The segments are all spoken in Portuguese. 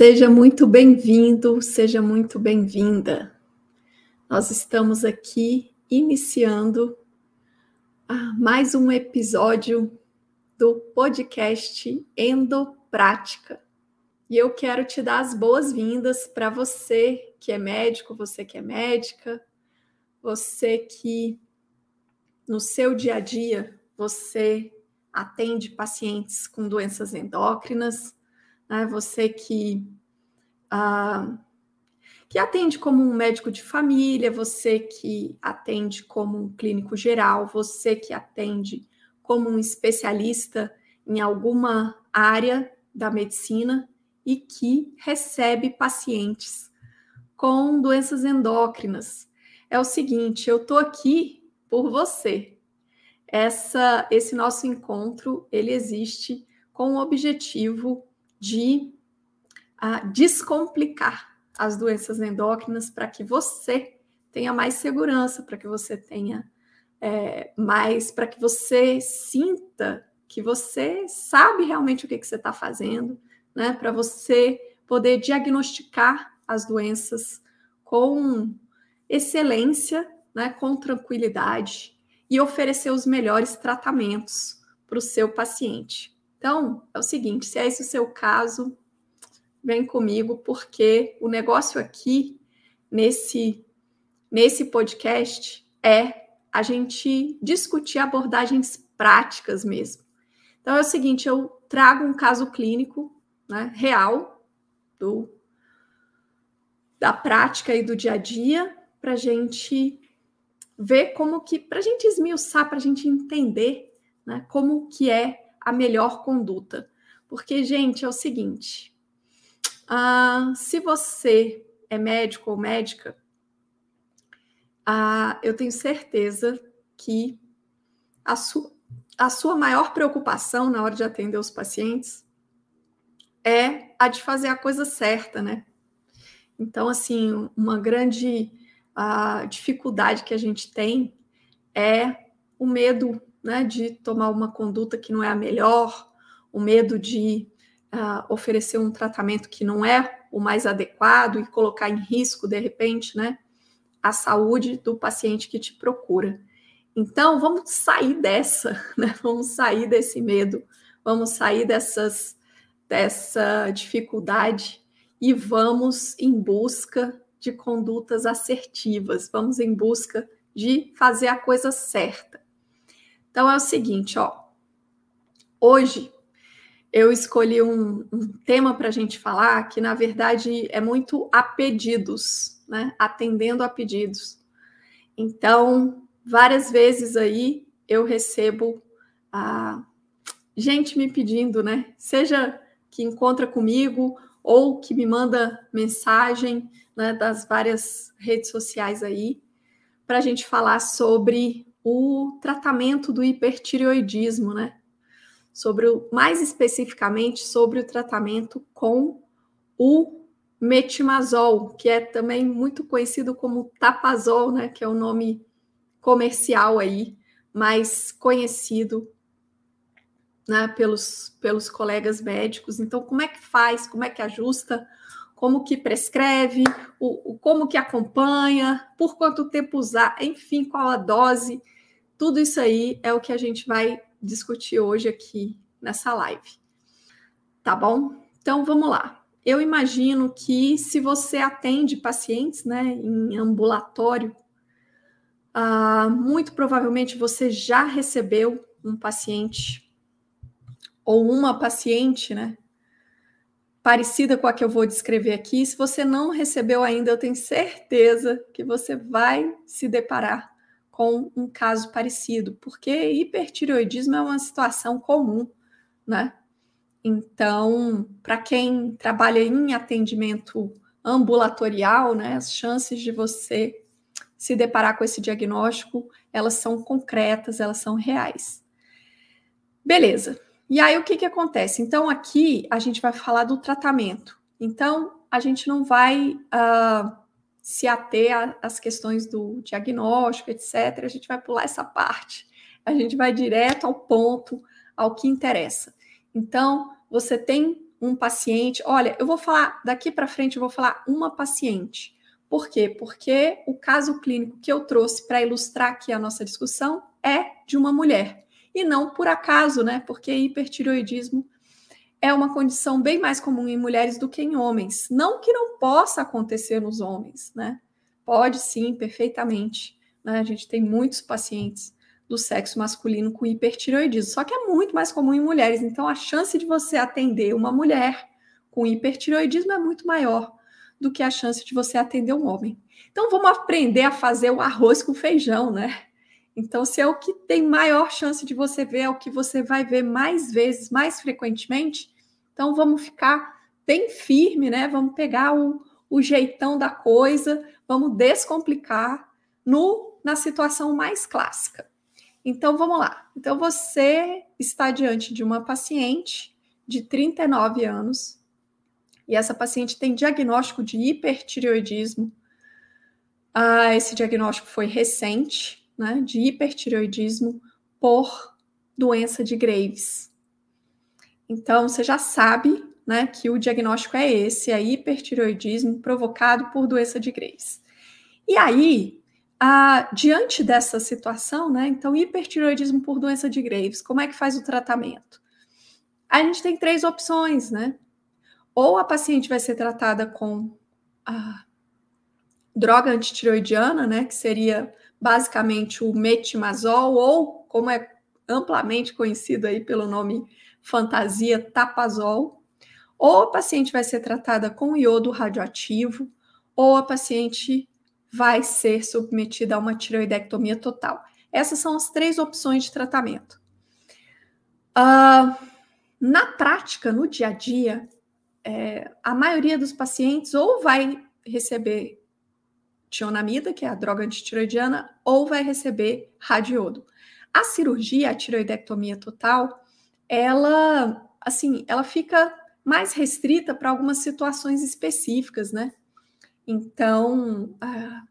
Seja muito bem-vindo, seja muito bem-vinda. Nós estamos aqui iniciando ah, mais um episódio do podcast Endoprática. E eu quero te dar as boas-vindas para você que é médico, você que é médica, você que no seu dia a dia você atende pacientes com doenças endócrinas né? Você que, ah, que atende como um médico de família, você que atende como um clínico geral, você que atende como um especialista em alguma área da medicina e que recebe pacientes com doenças endócrinas. É o seguinte, eu estou aqui por você. Essa, esse nosso encontro ele existe com o objetivo de descomplicar as doenças endócrinas para que você tenha mais segurança, para que você tenha é, mais, para que você sinta que você sabe realmente o que, que você está fazendo, né? Para você poder diagnosticar as doenças com excelência, né? Com tranquilidade e oferecer os melhores tratamentos para o seu paciente. Então, é o seguinte: se é esse o seu caso, vem comigo, porque o negócio aqui, nesse, nesse podcast, é a gente discutir abordagens práticas mesmo. Então, é o seguinte: eu trago um caso clínico né, real do, da prática e do dia a dia para a gente ver como que, para a gente esmiuçar, para a gente entender né, como que é a melhor conduta. Porque, gente, é o seguinte: ah, se você é médico ou médica, ah, eu tenho certeza que a, su a sua maior preocupação na hora de atender os pacientes é a de fazer a coisa certa, né? Então, assim, uma grande uh, dificuldade que a gente tem é o medo né, de tomar uma conduta que não é a melhor, o medo de uh, oferecer um tratamento que não é o mais adequado e colocar em risco, de repente, né, a saúde do paciente que te procura. Então, vamos sair dessa, né? Vamos sair desse medo, vamos sair dessas, dessa dificuldade e vamos em busca de condutas assertivas, vamos em busca de fazer a coisa certa. Então é o seguinte, ó. Hoje eu escolhi um, um tema para a gente falar que, na verdade, é muito a pedidos, né? Atendendo a pedidos. Então, várias vezes aí eu recebo a gente me pedindo, né? Seja que encontra comigo ou que me manda mensagem né, das várias redes sociais aí, para a gente falar sobre o tratamento do hipertireoidismo, né? Sobre o, mais especificamente sobre o tratamento com o metimazol, que é também muito conhecido como tapazol, né? Que é o nome comercial aí, mais conhecido né, pelos, pelos colegas médicos. Então, como é que faz, como é que ajusta como que prescreve, o, o, como que acompanha, por quanto tempo usar, enfim, qual a dose. Tudo isso aí é o que a gente vai discutir hoje aqui nessa live. Tá bom? Então vamos lá. Eu imagino que se você atende pacientes né, em ambulatório, ah, muito provavelmente você já recebeu um paciente ou uma paciente, né, parecida com a que eu vou descrever aqui. Se você não recebeu ainda, eu tenho certeza que você vai se deparar com um caso parecido, porque hipertireoidismo é uma situação comum, né? Então, para quem trabalha em atendimento ambulatorial, né, as chances de você se deparar com esse diagnóstico, elas são concretas, elas são reais. Beleza. E aí o que, que acontece? Então aqui a gente vai falar do tratamento. Então a gente não vai uh, se ater às questões do diagnóstico, etc. A gente vai pular essa parte. A gente vai direto ao ponto, ao que interessa. Então você tem um paciente, olha, eu vou falar daqui para frente, eu vou falar uma paciente. Por quê? Porque o caso clínico que eu trouxe para ilustrar aqui a nossa discussão é de uma mulher. E não por acaso, né? Porque hipertiroidismo é uma condição bem mais comum em mulheres do que em homens. Não que não possa acontecer nos homens, né? Pode sim, perfeitamente. Né? A gente tem muitos pacientes do sexo masculino com hipertiroidismo, só que é muito mais comum em mulheres. Então, a chance de você atender uma mulher com hipertiroidismo é muito maior do que a chance de você atender um homem. Então, vamos aprender a fazer o arroz com feijão, né? Então, se é o que tem maior chance de você ver, é o que você vai ver mais vezes, mais frequentemente, então vamos ficar bem firme, né? Vamos pegar o, o jeitão da coisa, vamos descomplicar no, na situação mais clássica. Então vamos lá. Então você está diante de uma paciente de 39 anos e essa paciente tem diagnóstico de hipertireoidismo. Ah, esse diagnóstico foi recente, né, de hipertireoidismo por doença de Graves. Então você já sabe, né, que o diagnóstico é esse, é hipertireoidismo provocado por doença de Graves. E aí, ah, diante dessa situação, né, então hipertireoidismo por doença de Graves, como é que faz o tratamento? A gente tem três opções, né? ou a paciente vai ser tratada com a droga antitiroidiana, né, que seria basicamente o metimazol, ou como é amplamente conhecido aí pelo nome fantasia, tapazol, ou a paciente vai ser tratada com iodo radioativo, ou a paciente vai ser submetida a uma tiroidectomia total. Essas são as três opções de tratamento. Uh, na prática, no dia a dia, é, a maioria dos pacientes ou vai receber tionamida, que é a droga antitiroidiana, ou vai receber radiodo. A cirurgia, a tiroidectomia total, ela, assim, ela fica mais restrita para algumas situações específicas, né? Então, ah,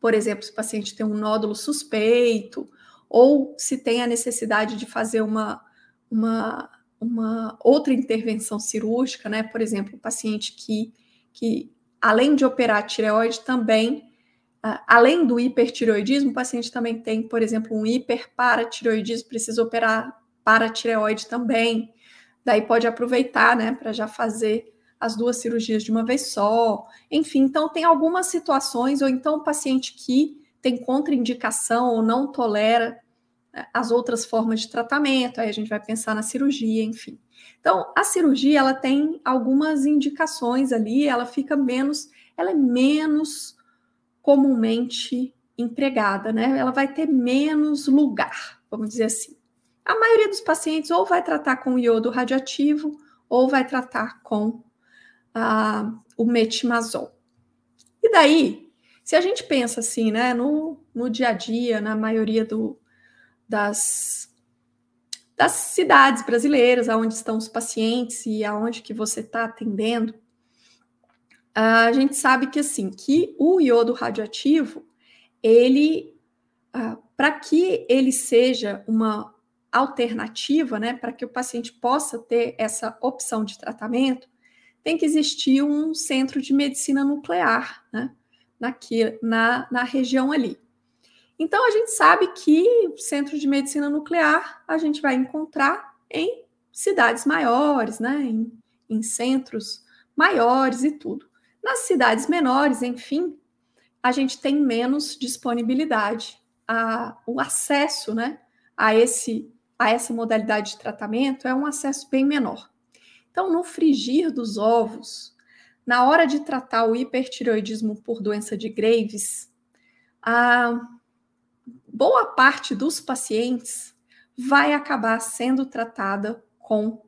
por exemplo, se o paciente tem um nódulo suspeito, ou se tem a necessidade de fazer uma, uma uma outra intervenção cirúrgica, né? Por exemplo, o paciente que, que além de operar a tireoide, também, uh, além do hipertireoidismo, o paciente também tem, por exemplo, um hiperparatireoidismo, precisa operar paratireoide também. Daí pode aproveitar, né, para já fazer as duas cirurgias de uma vez só. Enfim, então tem algumas situações, ou então o paciente que tem contraindicação ou não tolera as outras formas de tratamento, aí a gente vai pensar na cirurgia, enfim. Então, a cirurgia, ela tem algumas indicações ali, ela fica menos, ela é menos comumente empregada, né? Ela vai ter menos lugar, vamos dizer assim. A maioria dos pacientes ou vai tratar com iodo radioativo ou vai tratar com ah, o metimazol. E daí, se a gente pensa assim, né, no, no dia a dia, na maioria do, das, das cidades brasileiras, aonde estão os pacientes e aonde que você está atendendo, a gente sabe que assim, que o iodo radioativo, ele, uh, para que ele seja uma alternativa, né, para que o paciente possa ter essa opção de tratamento, tem que existir um centro de medicina nuclear, né, naqui, na, na região ali. Então, a gente sabe que centro de medicina nuclear a gente vai encontrar em cidades maiores, né? Em, em centros maiores e tudo. Nas cidades menores, enfim, a gente tem menos disponibilidade, a, o acesso, né, a esse a essa modalidade de tratamento é um acesso bem menor. Então, no frigir dos ovos, na hora de tratar o hipertireoidismo por doença de Graves, a, boa parte dos pacientes vai acabar sendo tratada com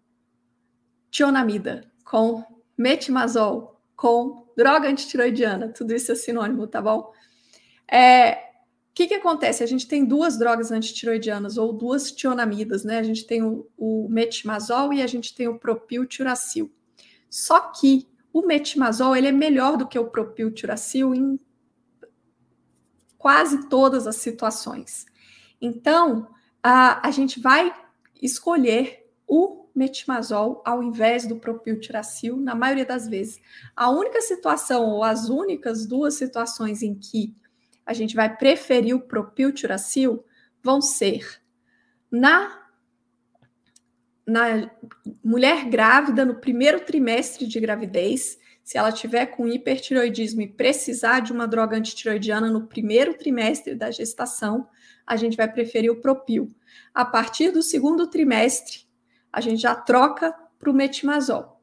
tionamida, com metimazol, com droga antitiroidiana, tudo isso é sinônimo, tá bom? É, o que, que acontece? A gente tem duas drogas antitiroidianas ou duas tionamidas, né? A gente tem o, o metimazol e a gente tem o propiltiuracil. Só que o metimazol ele é melhor do que o propiltiuracil em quase todas as situações. Então, a, a gente vai escolher o metimazol ao invés do propiltiracil, na maioria das vezes. A única situação, ou as únicas duas situações em que a gente vai preferir o propiltiracil vão ser na na mulher grávida no primeiro trimestre de gravidez, se ela tiver com hipertiroidismo e precisar de uma droga antitiroidiana no primeiro trimestre da gestação, a gente vai preferir o propil. A partir do segundo trimestre, a gente já troca para o metimazol.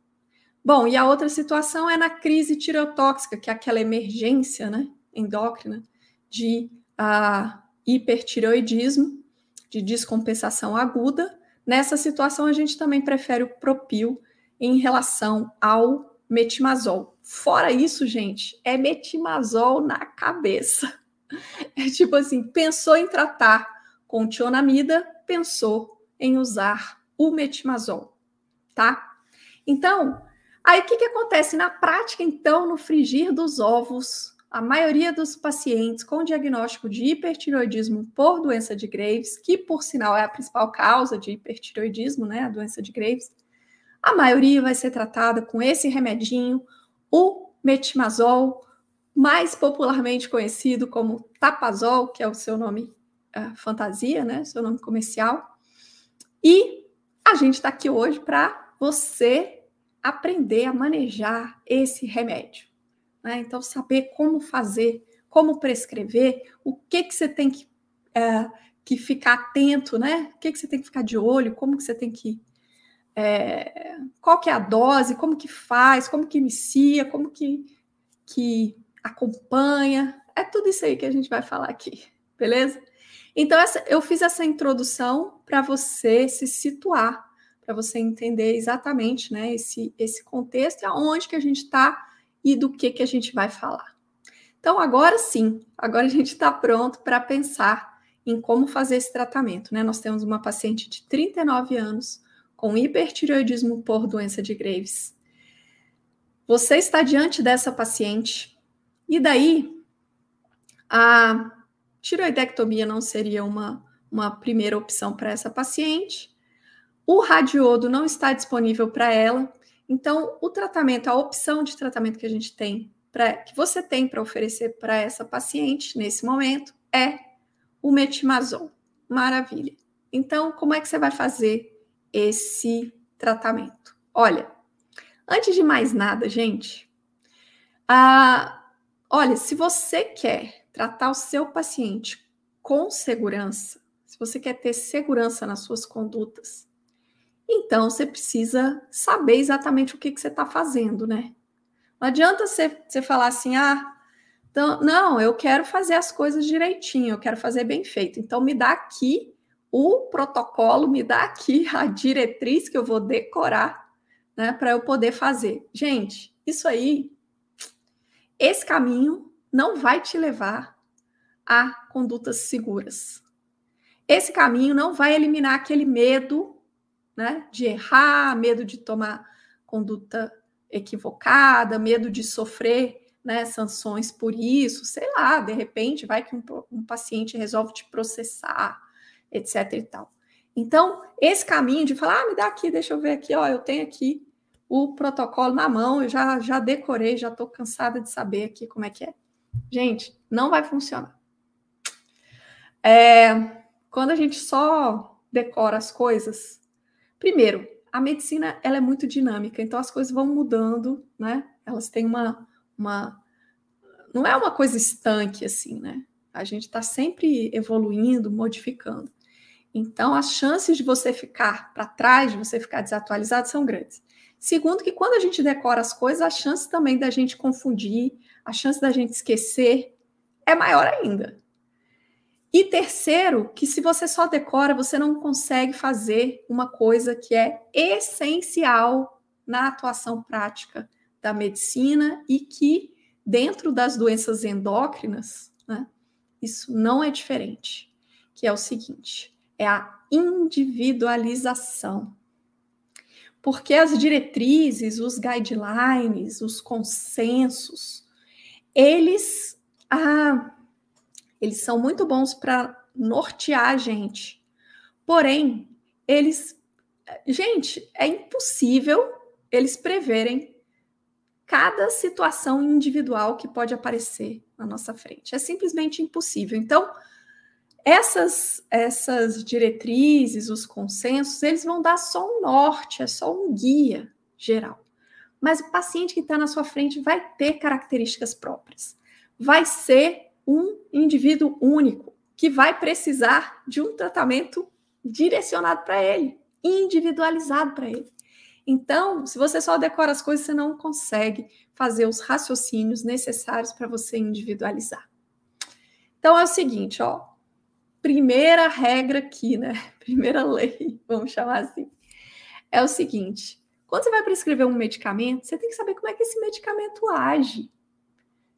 Bom, e a outra situação é na crise tireotóxica, que é aquela emergência né, endócrina de uh, hipertireoidismo, de descompensação aguda. Nessa situação, a gente também prefere o propil em relação ao metimazol. Fora isso, gente, é metimazol na cabeça. É tipo assim, pensou em tratar com tionamida, pensou em usar o metimazol, tá? Então, aí o que, que acontece na prática, então, no frigir dos ovos? A maioria dos pacientes com diagnóstico de hipertiroidismo por doença de Graves, que por sinal é a principal causa de hipertiroidismo, né, a doença de Graves, a maioria vai ser tratada com esse remedinho, o metimazol, mais popularmente conhecido como Tapazol, que é o seu nome uh, fantasia, né, seu nome comercial. E a gente está aqui hoje para você aprender a manejar esse remédio. Né? Então, saber como fazer, como prescrever, o que, que você tem que, uh, que ficar atento, né? O que, que você tem que ficar de olho, como que você tem que é, qual que é a dose, como que faz, como que inicia, como que, que acompanha. É tudo isso aí que a gente vai falar aqui, beleza? Então, essa, eu fiz essa introdução para você se situar, para você entender exatamente né, esse, esse contexto e aonde que a gente está e do que, que a gente vai falar. Então, agora sim, agora a gente está pronto para pensar em como fazer esse tratamento. Né? Nós temos uma paciente de 39 anos com hipertireoidismo por doença de Graves. Você está diante dessa paciente e daí a tiroidectomia não seria uma, uma primeira opção para essa paciente. O radiodo não está disponível para ela, então o tratamento, a opção de tratamento que a gente tem, pra, que você tem para oferecer para essa paciente nesse momento é o metimazol. Maravilha. Então, como é que você vai fazer esse tratamento. Olha, antes de mais nada, gente, ah, olha, se você quer tratar o seu paciente com segurança, se você quer ter segurança nas suas condutas, então você precisa saber exatamente o que, que você está fazendo, né? Não adianta você, você falar assim, ah, então, não, eu quero fazer as coisas direitinho, eu quero fazer bem feito. Então, me dá aqui o protocolo me dá aqui a diretriz que eu vou decorar, né, para eu poder fazer. Gente, isso aí, esse caminho não vai te levar a condutas seguras. Esse caminho não vai eliminar aquele medo, né, de errar, medo de tomar conduta equivocada, medo de sofrer né, sanções por isso, sei lá, de repente vai que um, um paciente resolve te processar, etc e tal. Então, esse caminho de falar, ah, me dá aqui, deixa eu ver aqui, ó, eu tenho aqui o protocolo na mão, eu já, já decorei, já estou cansada de saber aqui como é que é. Gente, não vai funcionar. É, quando a gente só decora as coisas, primeiro, a medicina ela é muito dinâmica, então as coisas vão mudando, né? Elas têm uma, uma não é uma coisa estanque assim, né? A gente está sempre evoluindo, modificando. Então, as chances de você ficar para trás, de você ficar desatualizado, são grandes. Segundo, que quando a gente decora as coisas, a chance também da gente confundir, a chance da gente esquecer é maior ainda. E terceiro, que se você só decora, você não consegue fazer uma coisa que é essencial na atuação prática da medicina e que, dentro das doenças endócrinas, né, isso não é diferente, que é o seguinte: é a individualização. Porque as diretrizes, os guidelines, os consensos, eles, ah, eles são muito bons para nortear a gente. Porém, eles gente, é impossível eles preverem cada situação individual que pode aparecer na nossa frente. É simplesmente impossível. Então, essas, essas diretrizes, os consensos, eles vão dar só um norte, é só um guia geral. Mas o paciente que está na sua frente vai ter características próprias. Vai ser um indivíduo único que vai precisar de um tratamento direcionado para ele, individualizado para ele. Então, se você só decora as coisas, você não consegue fazer os raciocínios necessários para você individualizar. Então é o seguinte, ó, primeira regra aqui, né? Primeira lei, vamos chamar assim, é o seguinte: quando você vai prescrever um medicamento, você tem que saber como é que esse medicamento age.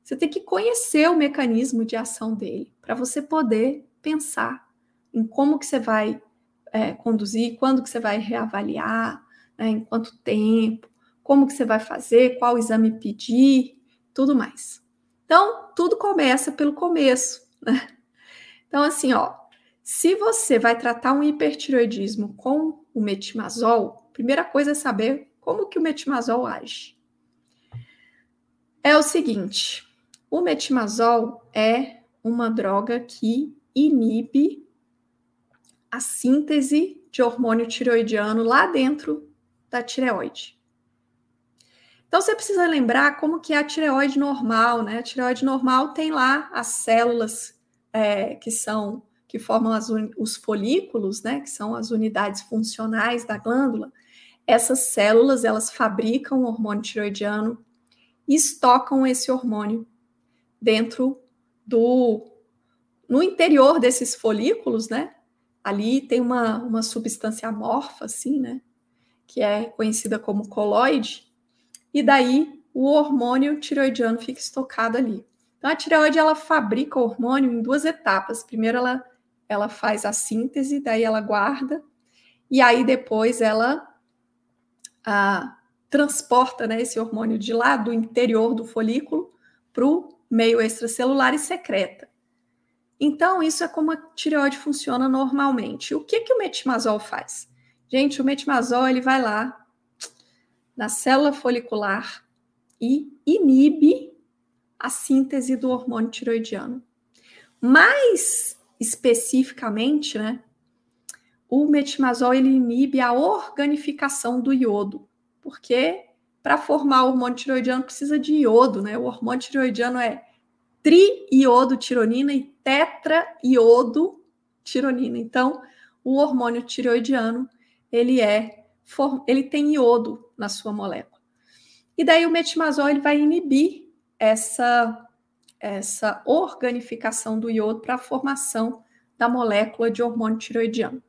Você tem que conhecer o mecanismo de ação dele para você poder pensar em como que você vai é, conduzir, quando que você vai reavaliar, né, em quanto tempo, como que você vai fazer, qual exame pedir, tudo mais. Então, tudo começa pelo começo, né? Então, assim, ó, se você vai tratar um hipertiroidismo com o metimazol, primeira coisa é saber como que o metimazol age. É o seguinte, o metimazol é uma droga que inibe a síntese de hormônio tiroidiano lá dentro da tireoide. Então você precisa lembrar como que é a tireoide normal, né? A tireoide normal tem lá as células é, que são que formam as, os folículos, né, que são as unidades funcionais da glândula, essas células elas fabricam o hormônio tiroidiano e estocam esse hormônio dentro do no interior desses folículos, né? Ali tem uma, uma substância amorfa, assim, né? Que é conhecida como coloide, e daí o hormônio tiroidiano fica estocado ali. Então, a tireoide ela fabrica o hormônio em duas etapas. Primeiro, ela, ela faz a síntese, daí ela guarda, e aí depois ela transporta né, esse hormônio de lá do interior do folículo para o meio extracelular e secreta. Então, isso é como a tireoide funciona normalmente. O que, que o metimazol faz? Gente, o metimazol ele vai lá na célula folicular e inibe a síntese do hormônio tiroidiano. Mais especificamente, né, o metimazol ele inibe a organificação do iodo, porque para formar o hormônio tiroidiano precisa de iodo, né? O hormônio tiroidiano é tironina e tironina. Então, o hormônio tiroidiano, ele é ele tem iodo na sua molécula. E daí o metimazol ele vai inibir essa, essa organificação do iodo para a formação da molécula de hormônio tiroidiano.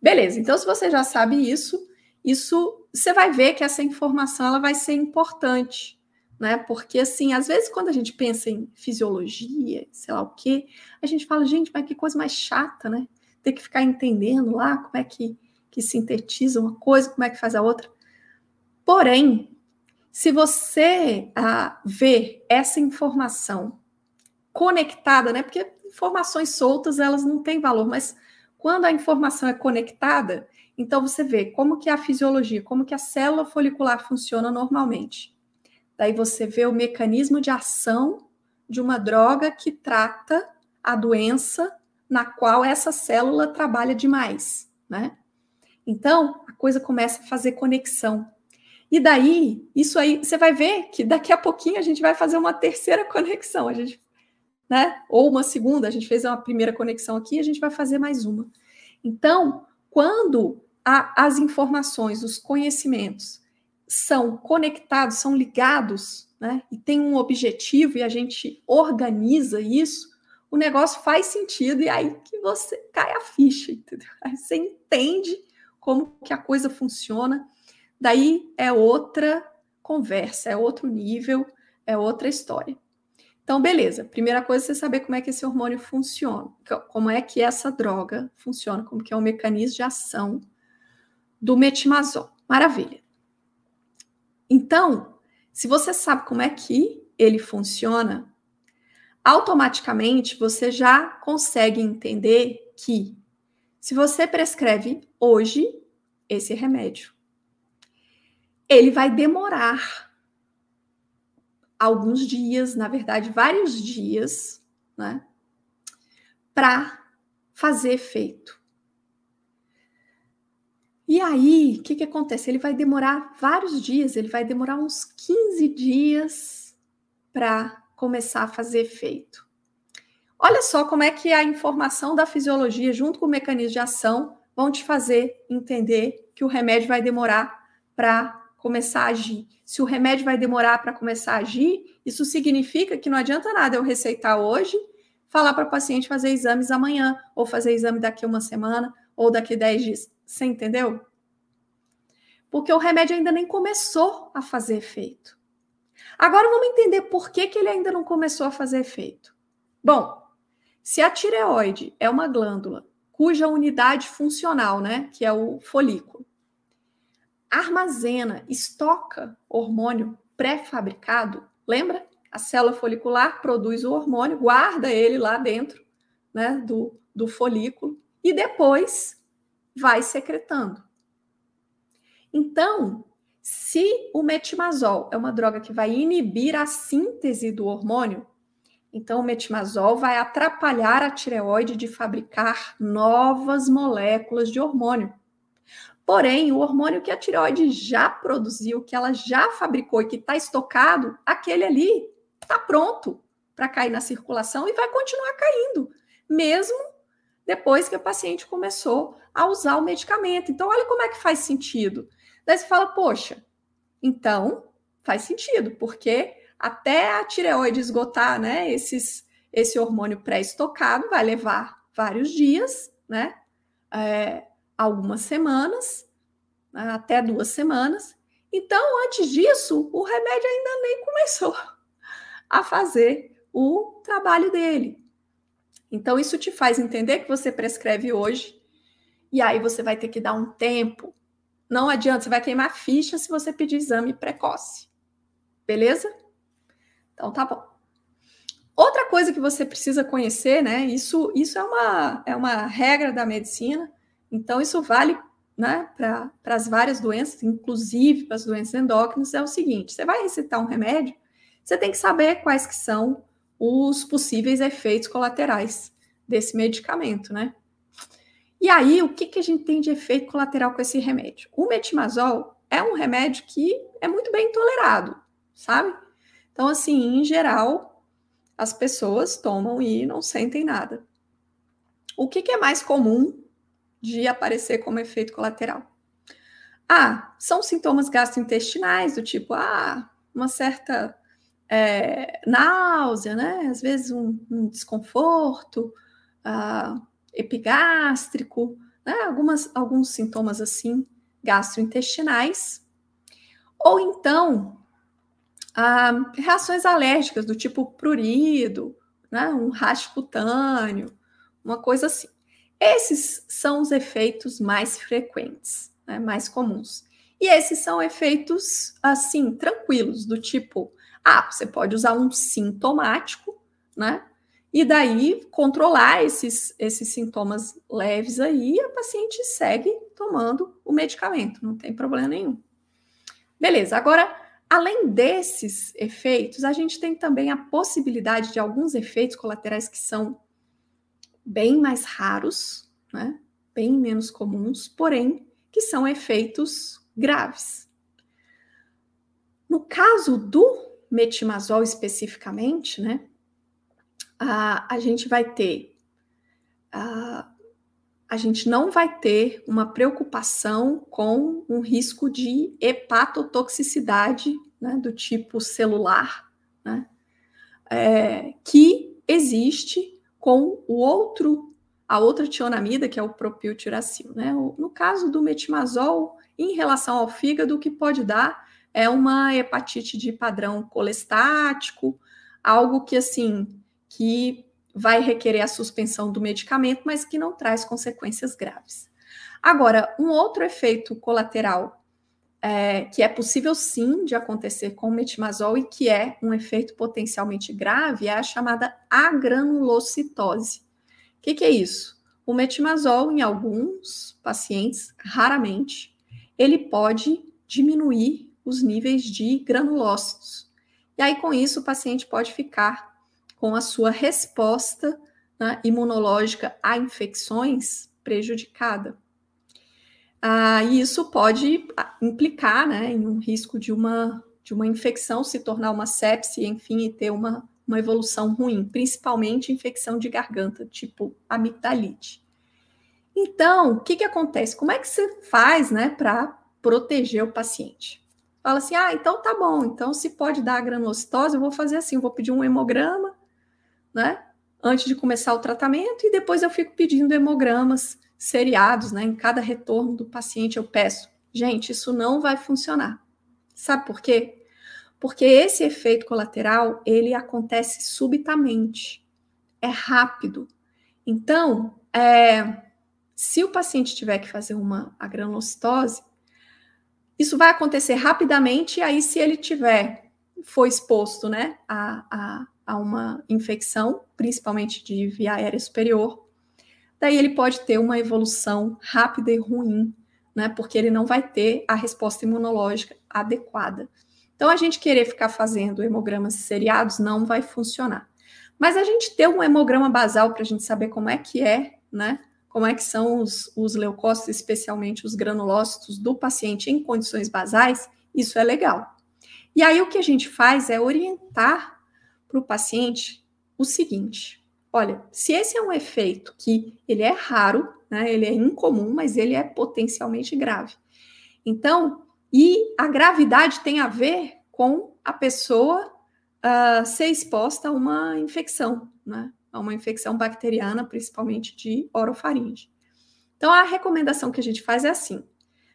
Beleza, então se você já sabe isso, isso você vai ver que essa informação ela vai ser importante, né? Porque assim, às vezes quando a gente pensa em fisiologia, sei lá o quê, a gente fala, gente, mas que coisa mais chata, né? Ter que ficar entendendo lá como é que, que sintetiza uma coisa, como é que faz a outra. Porém, se você ah, vê essa informação conectada, né? Porque informações soltas elas não têm valor, mas quando a informação é conectada, então você vê como que a fisiologia, como que a célula folicular funciona normalmente. Daí você vê o mecanismo de ação de uma droga que trata a doença na qual essa célula trabalha demais, né? Então, a coisa começa a fazer conexão. E daí, isso aí, você vai ver que daqui a pouquinho a gente vai fazer uma terceira conexão, a gente, né? Ou uma segunda, a gente fez uma primeira conexão aqui, a gente vai fazer mais uma. Então, quando a, as informações, os conhecimentos são conectados, são ligados, né? E tem um objetivo e a gente organiza isso, o negócio faz sentido e aí que você cai a ficha, entendeu? Aí você entende como que a coisa funciona daí é outra conversa, é outro nível, é outra história. Então, beleza. Primeira coisa é você saber como é que esse hormônio funciona, como é que essa droga funciona, como que é o mecanismo de ação do metimazol. Maravilha. Então, se você sabe como é que ele funciona, automaticamente você já consegue entender que se você prescreve hoje, esse remédio. Ele vai demorar alguns dias, na verdade, vários dias, né, para fazer efeito. E aí, o que, que acontece? Ele vai demorar vários dias, ele vai demorar uns 15 dias para começar a fazer efeito. Olha só como é que a informação da fisiologia, junto com o mecanismo de ação, vão te fazer entender que o remédio vai demorar para começar a agir. Se o remédio vai demorar para começar a agir, isso significa que não adianta nada eu receitar hoje, falar para o paciente fazer exames amanhã, ou fazer exame daqui uma semana, ou daqui 10 dias. Você entendeu? Porque o remédio ainda nem começou a fazer efeito. Agora vamos entender por que, que ele ainda não começou a fazer efeito. Bom, se a tireoide é uma glândula cuja unidade funcional, né, que é o folículo, armazena, estoca hormônio pré-fabricado, lembra? A célula folicular produz o hormônio, guarda ele lá dentro né, do, do folículo e depois vai secretando. Então, se o metimazol é uma droga que vai inibir a síntese do hormônio, então, o metimazol vai atrapalhar a tireoide de fabricar novas moléculas de hormônio. Porém, o hormônio que a tireoide já produziu, que ela já fabricou e que está estocado, aquele ali está pronto para cair na circulação e vai continuar caindo, mesmo depois que a paciente começou a usar o medicamento. Então, olha como é que faz sentido. Daí você fala, poxa, então faz sentido, porque até a tireoide esgotar, né, esses, esse hormônio pré-estocado, vai levar vários dias, né, é, algumas semanas, né, até duas semanas. Então, antes disso, o remédio ainda nem começou a fazer o trabalho dele. Então, isso te faz entender que você prescreve hoje, e aí você vai ter que dar um tempo. Não adianta, você vai queimar ficha se você pedir exame precoce. Beleza? Então tá bom. Outra coisa que você precisa conhecer, né? Isso, isso é, uma, é uma regra da medicina, então isso vale né, para as várias doenças, inclusive para as doenças endócrinas, é o seguinte: você vai recetar um remédio, você tem que saber quais que são os possíveis efeitos colaterais desse medicamento, né? E aí, o que, que a gente tem de efeito colateral com esse remédio? O metimazol é um remédio que é muito bem tolerado, sabe? Então, assim, em geral, as pessoas tomam e não sentem nada. O que, que é mais comum de aparecer como efeito colateral? Ah, são sintomas gastrointestinais, do tipo, ah, uma certa é, náusea, né? Às vezes um, um desconforto ah, epigástrico, né? Algumas, alguns sintomas assim gastrointestinais. Ou então ah, reações alérgicas do tipo prurido, né, um rash cutâneo, uma coisa assim. Esses são os efeitos mais frequentes, né, mais comuns. E esses são efeitos, assim, tranquilos, do tipo, ah, você pode usar um sintomático, né? E daí controlar esses, esses sintomas leves aí, a paciente segue tomando o medicamento, não tem problema nenhum. Beleza, agora Além desses efeitos, a gente tem também a possibilidade de alguns efeitos colaterais que são bem mais raros, né? bem menos comuns, porém que são efeitos graves. No caso do metimazol especificamente, né, a, a gente vai ter a, a gente não vai ter uma preocupação com um risco de hepatotoxicidade né, do tipo celular, né, é, que existe com o outro, a outra tionamida, que é o propiltiracil. Né? No caso do metimazol, em relação ao fígado, o que pode dar é uma hepatite de padrão colestático, algo que assim, que vai requerer a suspensão do medicamento, mas que não traz consequências graves. Agora, um outro efeito colateral é, que é possível sim de acontecer com metimazol e que é um efeito potencialmente grave é a chamada agranulocitose. O que, que é isso? O metimazol, em alguns pacientes, raramente, ele pode diminuir os níveis de granulócitos. E aí, com isso, o paciente pode ficar com a sua resposta né, imunológica a infecções prejudicada. Ah, e isso pode ah, implicar né, em um risco de uma, de uma infecção se tornar uma sepse, enfim, e ter uma, uma evolução ruim, principalmente infecção de garganta, tipo amigdalite. Então, o que, que acontece? Como é que você faz né, para proteger o paciente? Fala assim: ah, então tá bom, então se pode dar a granulocitose, eu vou fazer assim, eu vou pedir um hemograma, né? Antes de começar o tratamento, e depois eu fico pedindo hemogramas seriados, né? Em cada retorno do paciente eu peço. Gente, isso não vai funcionar. Sabe por quê? Porque esse efeito colateral, ele acontece subitamente. É rápido. Então, é, se o paciente tiver que fazer uma agranulocitose, isso vai acontecer rapidamente, e aí se ele tiver, foi exposto, né, a, a, a uma infecção, principalmente de via aérea superior, daí ele pode ter uma evolução rápida e ruim, né? Porque ele não vai ter a resposta imunológica adequada. Então, a gente querer ficar fazendo hemogramas seriados não vai funcionar. Mas a gente ter um hemograma basal para a gente saber como é que é, né? Como é que são os, os leucócitos, especialmente os granulócitos do paciente em condições basais, isso é legal. E aí o que a gente faz é orientar para o paciente o seguinte: olha, se esse é um efeito que ele é raro, né, ele é incomum, mas ele é potencialmente grave. Então, e a gravidade tem a ver com a pessoa uh, ser exposta a uma infecção, né, a uma infecção bacteriana, principalmente de orofaringe. Então, a recomendação que a gente faz é assim: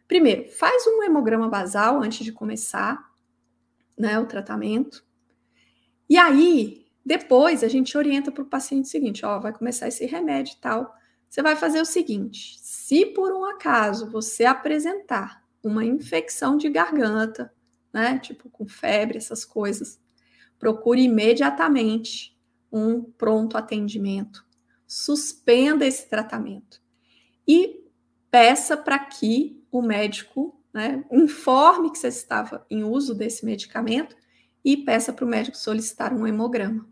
primeiro, faz um hemograma basal antes de começar né, o tratamento. E aí, depois a gente orienta para o paciente o seguinte: ó, vai começar esse remédio e tal. Você vai fazer o seguinte: se por um acaso você apresentar uma infecção de garganta, né, tipo com febre, essas coisas, procure imediatamente um pronto atendimento. Suspenda esse tratamento e peça para que o médico né, informe que você estava em uso desse medicamento e peça para o médico solicitar um hemograma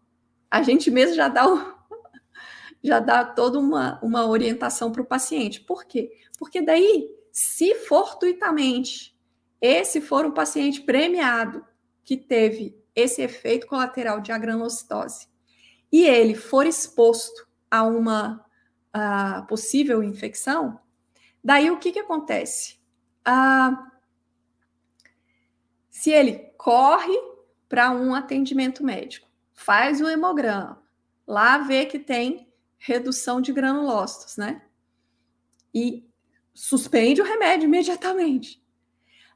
a gente mesmo já dá, o, já dá toda uma, uma orientação para o paciente. Por quê? Porque daí, se fortuitamente esse for um paciente premiado que teve esse efeito colateral de agranulocitose e ele for exposto a uma uh, possível infecção, daí o que, que acontece? Uh, se ele corre para um atendimento médico, faz o hemograma, lá vê que tem redução de granulócitos, né? E suspende o remédio imediatamente.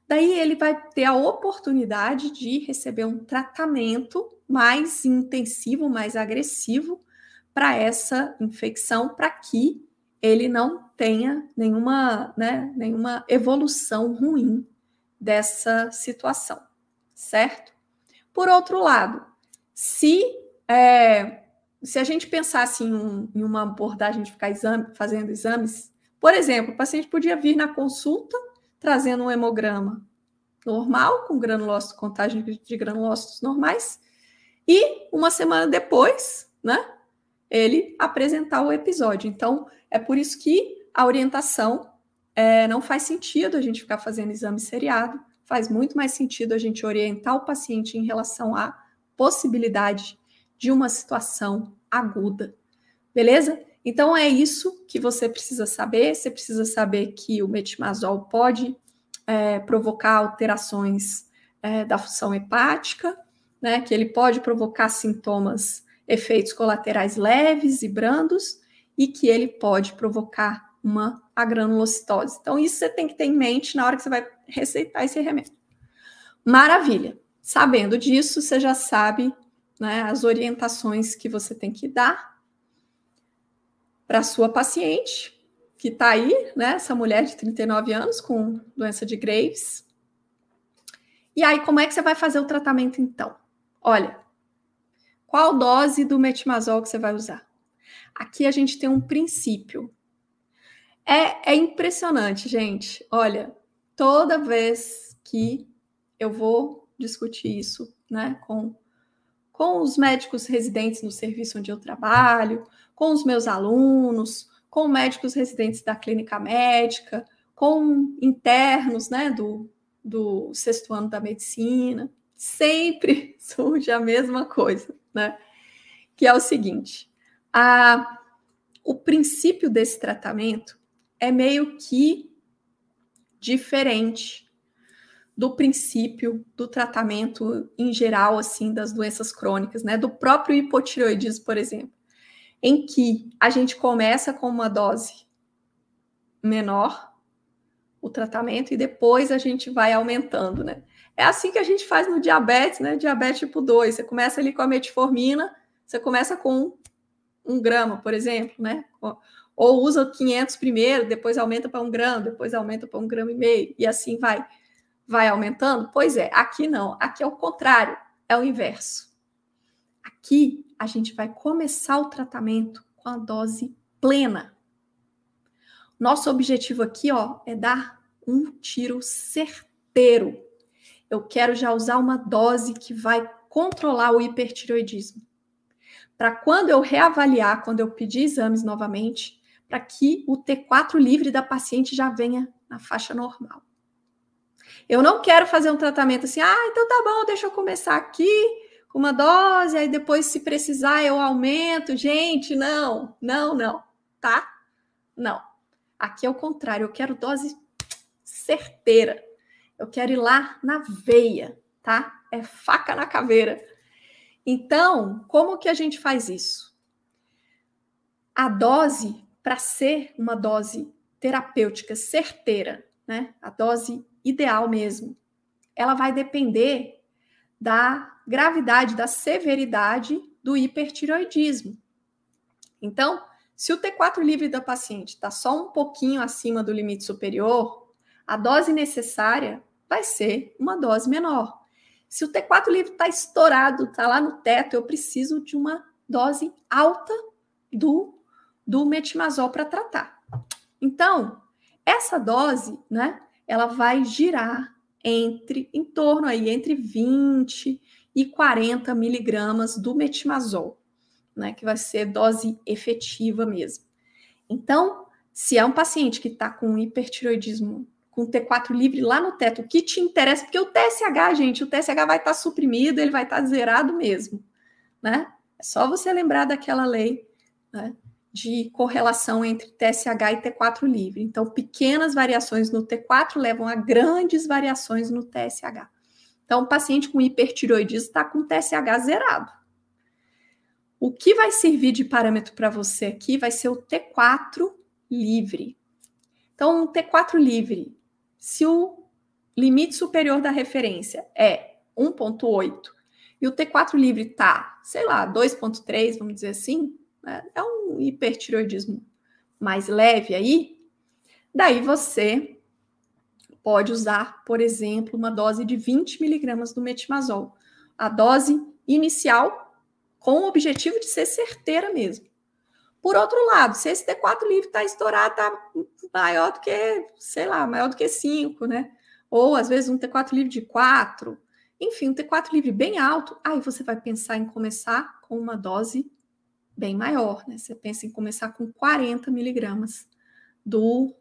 Daí ele vai ter a oportunidade de receber um tratamento mais intensivo, mais agressivo para essa infecção, para que ele não tenha nenhuma, né, nenhuma evolução ruim dessa situação, certo? Por outro lado, se, é, se a gente pensasse em, um, em uma abordagem de ficar exame, fazendo exames, por exemplo, o paciente podia vir na consulta trazendo um hemograma normal, com granulócitos, contagem de granulócitos normais, e uma semana depois, né, ele apresentar o episódio. Então, é por isso que a orientação é, não faz sentido a gente ficar fazendo exame seriado, faz muito mais sentido a gente orientar o paciente em relação a possibilidade de uma situação aguda. Beleza? Então é isso que você precisa saber. Você precisa saber que o metimazol pode é, provocar alterações é, da função hepática, né? Que ele pode provocar sintomas, efeitos colaterais leves e brandos, e que ele pode provocar uma agranulocitose. Então, isso você tem que ter em mente na hora que você vai receitar esse remédio. Maravilha! Sabendo disso, você já sabe né, as orientações que você tem que dar para a sua paciente, que está aí, né, essa mulher de 39 anos com doença de Graves. E aí, como é que você vai fazer o tratamento então? Olha, qual dose do metimazol que você vai usar? Aqui a gente tem um princípio. É, é impressionante, gente. Olha, toda vez que eu vou discutir isso, né, com com os médicos residentes no serviço onde eu trabalho, com os meus alunos, com médicos residentes da clínica médica, com internos, né, do, do sexto ano da medicina, sempre surge a mesma coisa, né? Que é o seguinte: a, o princípio desse tratamento é meio que diferente do princípio do tratamento em geral, assim, das doenças crônicas, né? Do próprio hipotireoidismo, por exemplo, em que a gente começa com uma dose menor o tratamento e depois a gente vai aumentando, né? É assim que a gente faz no diabetes, né? Diabetes tipo 2. Você começa ali com a metformina, você começa com um grama, por exemplo, né? Ou usa 500 primeiro, depois aumenta para um grama, depois aumenta para um grama e meio, e assim vai, vai aumentando? Pois é, aqui não, aqui é o contrário, é o inverso. Aqui a gente vai começar o tratamento com a dose plena. Nosso objetivo aqui, ó, é dar um tiro certeiro. Eu quero já usar uma dose que vai controlar o hipertiroidismo. Para quando eu reavaliar, quando eu pedir exames novamente, para que o T4 livre da paciente já venha na faixa normal. Eu não quero fazer um tratamento assim, ah, então tá bom, deixa eu começar aqui com uma dose, aí depois, se precisar, eu aumento. Gente, não, não, não, tá? Não. Aqui é o contrário, eu quero dose certeira. Eu quero ir lá na veia, tá? É faca na caveira. Então, como que a gente faz isso? A dose, para ser uma dose terapêutica certeira, né? A dose ideal mesmo, ela vai depender da gravidade, da severidade do hipertiroidismo. Então, se o T4 livre da paciente está só um pouquinho acima do limite superior, a dose necessária vai ser uma dose menor. Se o T4 livre está estourado, está lá no teto, eu preciso de uma dose alta do, do metimazol para tratar. Então, essa dose, né, ela vai girar entre, em torno aí, entre 20 e 40 miligramas do metimazol né, que vai ser dose efetiva mesmo. Então, se é um paciente que está com hipertiroidismo, com T4 livre lá no teto, o que te interessa, porque o TSH, gente, o TSH vai estar tá suprimido, ele vai estar tá zerado mesmo, né? É só você lembrar daquela lei, né, de correlação entre TSH e T4 livre. Então, pequenas variações no T4 levam a grandes variações no TSH. Então, o paciente com hipertiroidismo está com TSH zerado. O que vai servir de parâmetro para você aqui vai ser o T4 livre. Então, um T4 livre, se o limite superior da referência é 1,8 e o T4 livre está, sei lá, 2,3, vamos dizer assim? É um hipertiroidismo mais leve aí, daí você pode usar, por exemplo, uma dose de 20 miligramas do metimazol. A dose inicial com o objetivo de ser certeira mesmo. Por outro lado, se esse T4 livre está estourado, está maior do que, sei lá, maior do que 5, né? Ou às vezes um T4 livre de 4, enfim, um T4 livre bem alto, aí você vai pensar em começar com uma dose bem maior, né? Você pensa em começar com 40 miligramas do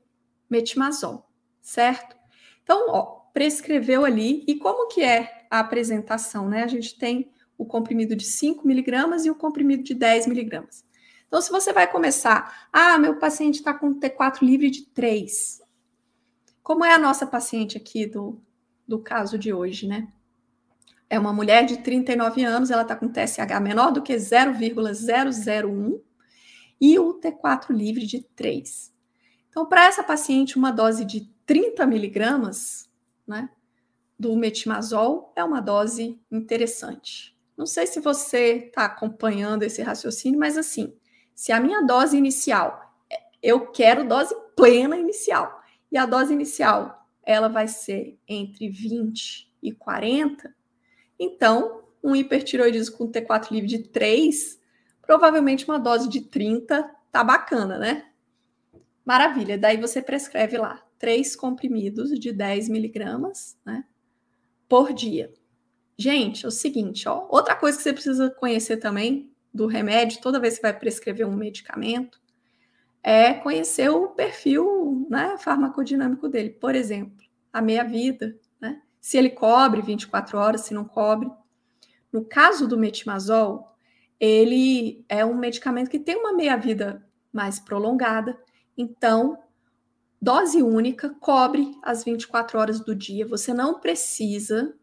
metimazol, certo? Então, ó, prescreveu ali, e como que é a apresentação, né? A gente tem o comprimido de 5 miligramas e o comprimido de 10 miligramas. Então, se você vai começar, ah, meu paciente está com T4 livre de 3. Como é a nossa paciente aqui do, do caso de hoje, né? É uma mulher de 39 anos, ela está com TSH menor do que 0,001 e o T4 livre de 3. Então, para essa paciente, uma dose de 30 miligramas né, do metimazol é uma dose interessante. Não sei se você está acompanhando esse raciocínio, mas assim, se a minha dose inicial, eu quero dose plena inicial, e a dose inicial ela vai ser entre 20 e 40, então um hipertiroidismo com T4 livre de 3, provavelmente uma dose de 30 tá bacana, né? Maravilha, daí você prescreve lá três comprimidos de 10 miligramas, né, por dia. Gente, é o seguinte, ó, outra coisa que você precisa conhecer também do remédio, toda vez que vai prescrever um medicamento, é conhecer o perfil né, farmacodinâmico dele. Por exemplo, a meia-vida? Se ele cobre 24 horas, se não cobre. No caso do metimazol, ele é um medicamento que tem uma meia-vida mais prolongada, então dose única cobre as 24 horas do dia. Você não precisa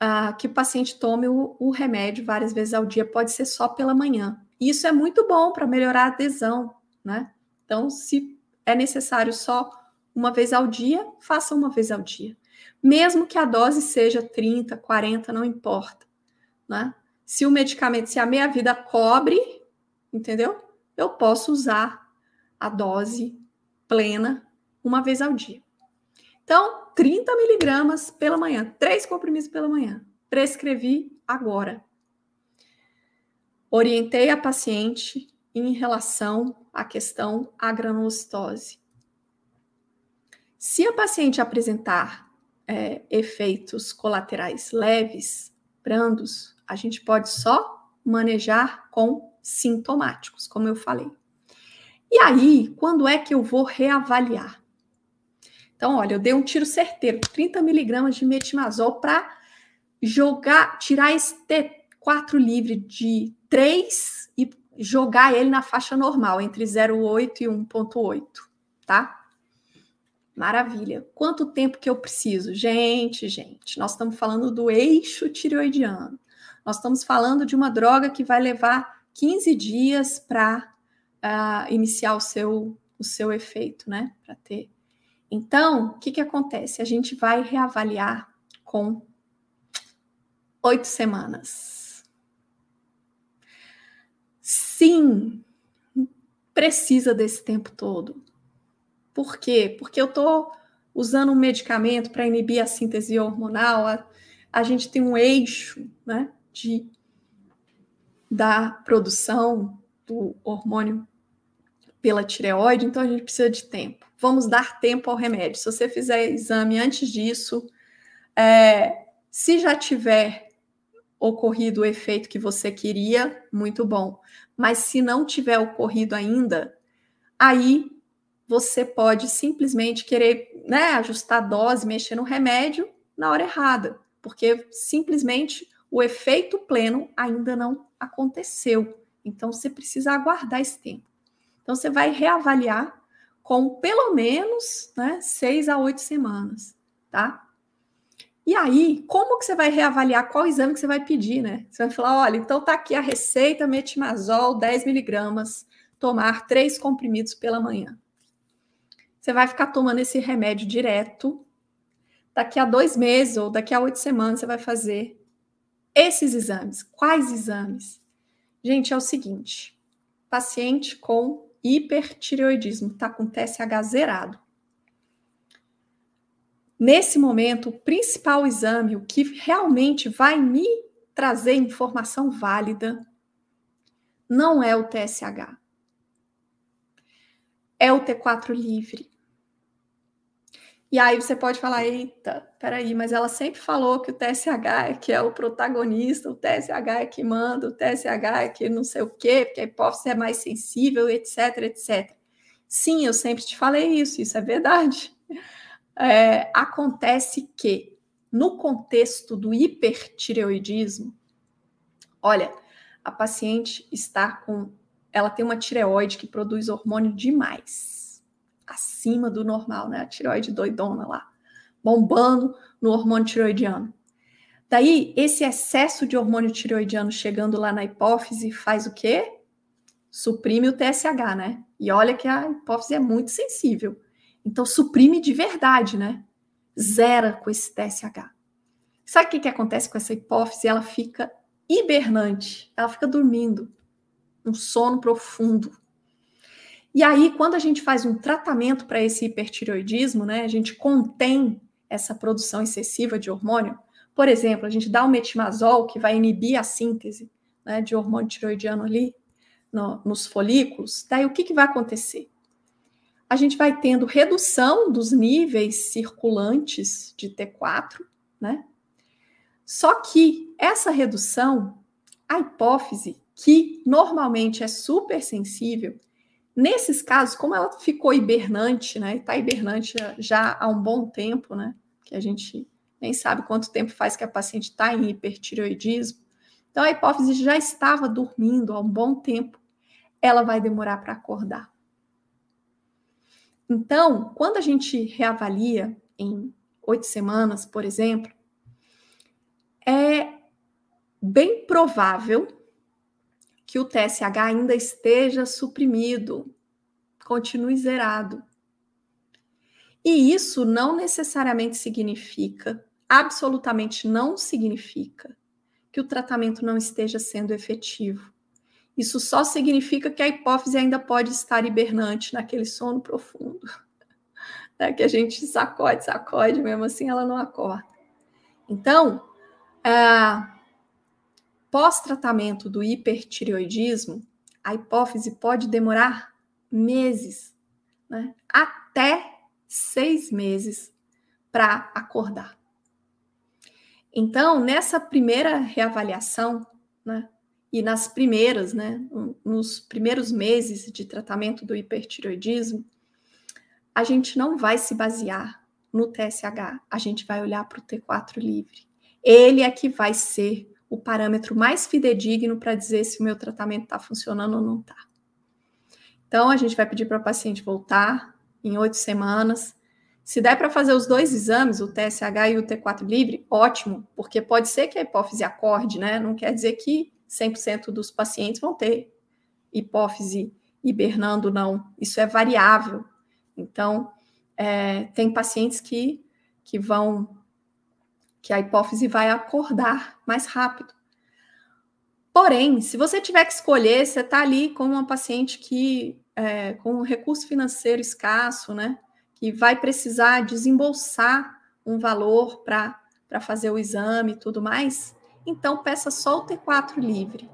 ah, que o paciente tome o, o, remédio várias vezes ao dia, pode ser só pela manhã. Isso é muito bom para melhorar a adesão, né? Então, se é necessário só uma vez ao dia, faça uma vez ao dia. Mesmo que a dose seja 30, 40, não importa, né? Se o medicamento, se a meia vida cobre, entendeu? Eu posso usar a dose plena uma vez ao dia. Então, 30 miligramas pela manhã, três comprimidos pela manhã. Prescrevi agora. Orientei a paciente em relação à questão a granulocitose. Se a paciente apresentar é, efeitos colaterais leves, brandos, a gente pode só manejar com sintomáticos, como eu falei. E aí, quando é que eu vou reavaliar? Então, olha, eu dei um tiro certeiro, 30 miligramas de metimazol para jogar, tirar esse T4 livre de 3 e jogar ele na faixa normal, entre 0,8 e 1,8, tá? Maravilha. Quanto tempo que eu preciso? Gente, gente, nós estamos falando do eixo tireoidiano. Nós estamos falando de uma droga que vai levar 15 dias para uh, ah, iniciar o seu, o seu efeito, né? Para ter então, o que, que acontece? A gente vai reavaliar com oito semanas. Sim, precisa desse tempo todo. Por quê? Porque eu estou usando um medicamento para inibir a síntese hormonal, a, a, gente tem um eixo né, de, da produção do hormônio pela tireoide, então a gente precisa de tempo. Vamos dar tempo ao remédio. Se você fizer exame antes disso, é, se já tiver ocorrido o efeito que você queria, muito bom. Mas se não tiver ocorrido ainda, aí você pode simplesmente querer né, ajustar a dose, mexer no remédio na hora errada, porque simplesmente o efeito pleno ainda não aconteceu. Então você precisa aguardar esse tempo. Então, você vai reavaliar com pelo menos né, seis a oito semanas, tá? E aí, como que você vai reavaliar qual exame que você vai pedir, né? Você vai falar, olha, então tá aqui a receita metimazol 10 miligramas, tomar três comprimidos pela manhã. Você vai ficar tomando esse remédio direto. Daqui a dois meses ou daqui a oito semanas você vai fazer esses exames. Quais exames? Gente, é o seguinte: paciente com hipertireoidismo, está com TSH zerado. Nesse momento, o principal exame, o que realmente vai me trazer informação válida, não é o TSH. É o T4 livre. E aí você pode falar, eita, peraí, mas ela sempre falou que o TSH é que é o protagonista, o TSH é que manda, o TSH é que não sei o quê, porque a hipófise é mais sensível, etc, etc. Sim, eu sempre te falei isso, isso é verdade. É, acontece que, no contexto do hipertireoidismo, olha, a paciente está com. Ela tem uma tireoide que produz hormônio demais acima do normal, né? A tireoide doidona lá, bombando no hormônio tireoidiano. Daí, esse excesso de hormônio tireoidiano chegando lá na hipófise faz o quê? Suprime o TSH, né? E olha que a hipófise é muito sensível. Então, suprime de verdade, né? Zera com esse TSH. Sabe o que, que acontece com essa hipófise? Ela fica hibernante, ela fica dormindo, um sono profundo. E aí, quando a gente faz um tratamento para esse hipertireoidismo, né, a gente contém essa produção excessiva de hormônio. Por exemplo, a gente dá o metimazol, que vai inibir a síntese né, de hormônio tireoidiano ali no, nos folículos. Daí, o que, que vai acontecer? a gente vai tendo redução dos níveis circulantes de T4, né? Só que essa redução, a hipófise, que normalmente é super sensível, nesses casos, como ela ficou hibernante, né? Está hibernante já há um bom tempo, né? Que a gente nem sabe quanto tempo faz que a paciente está em hipertireoidismo. Então, a hipófise já estava dormindo há um bom tempo. Ela vai demorar para acordar. Então, quando a gente reavalia em oito semanas, por exemplo, é bem provável que o TSH ainda esteja suprimido, continue zerado. E isso não necessariamente significa, absolutamente não significa, que o tratamento não esteja sendo efetivo. Isso só significa que a hipófise ainda pode estar hibernante naquele sono profundo. Né? Que a gente sacode, sacode, mesmo assim ela não acorda. Então, é, pós-tratamento do hipertireoidismo, a hipófise pode demorar meses, né? até seis meses para acordar. Então, nessa primeira reavaliação, né, e nas primeiras, né, nos primeiros meses de tratamento do hipertiroidismo, a gente não vai se basear no TSH, a gente vai olhar para o T4 livre. Ele é que vai ser o parâmetro mais fidedigno para dizer se o meu tratamento está funcionando ou não está. Então, a gente vai pedir para o paciente voltar em oito semanas. Se der para fazer os dois exames, o TSH e o T4 livre, ótimo, porque pode ser que a hipófise acorde, né? Não quer dizer que 100% dos pacientes vão ter hipófise hibernando, não. Isso é variável. Então, é, tem pacientes que, que vão, que a hipófise vai acordar mais rápido. Porém, se você tiver que escolher, você está ali com uma paciente que, é, com um recurso financeiro escasso, né, que vai precisar desembolsar um valor para fazer o exame e tudo mais, então peça só o T4 livre.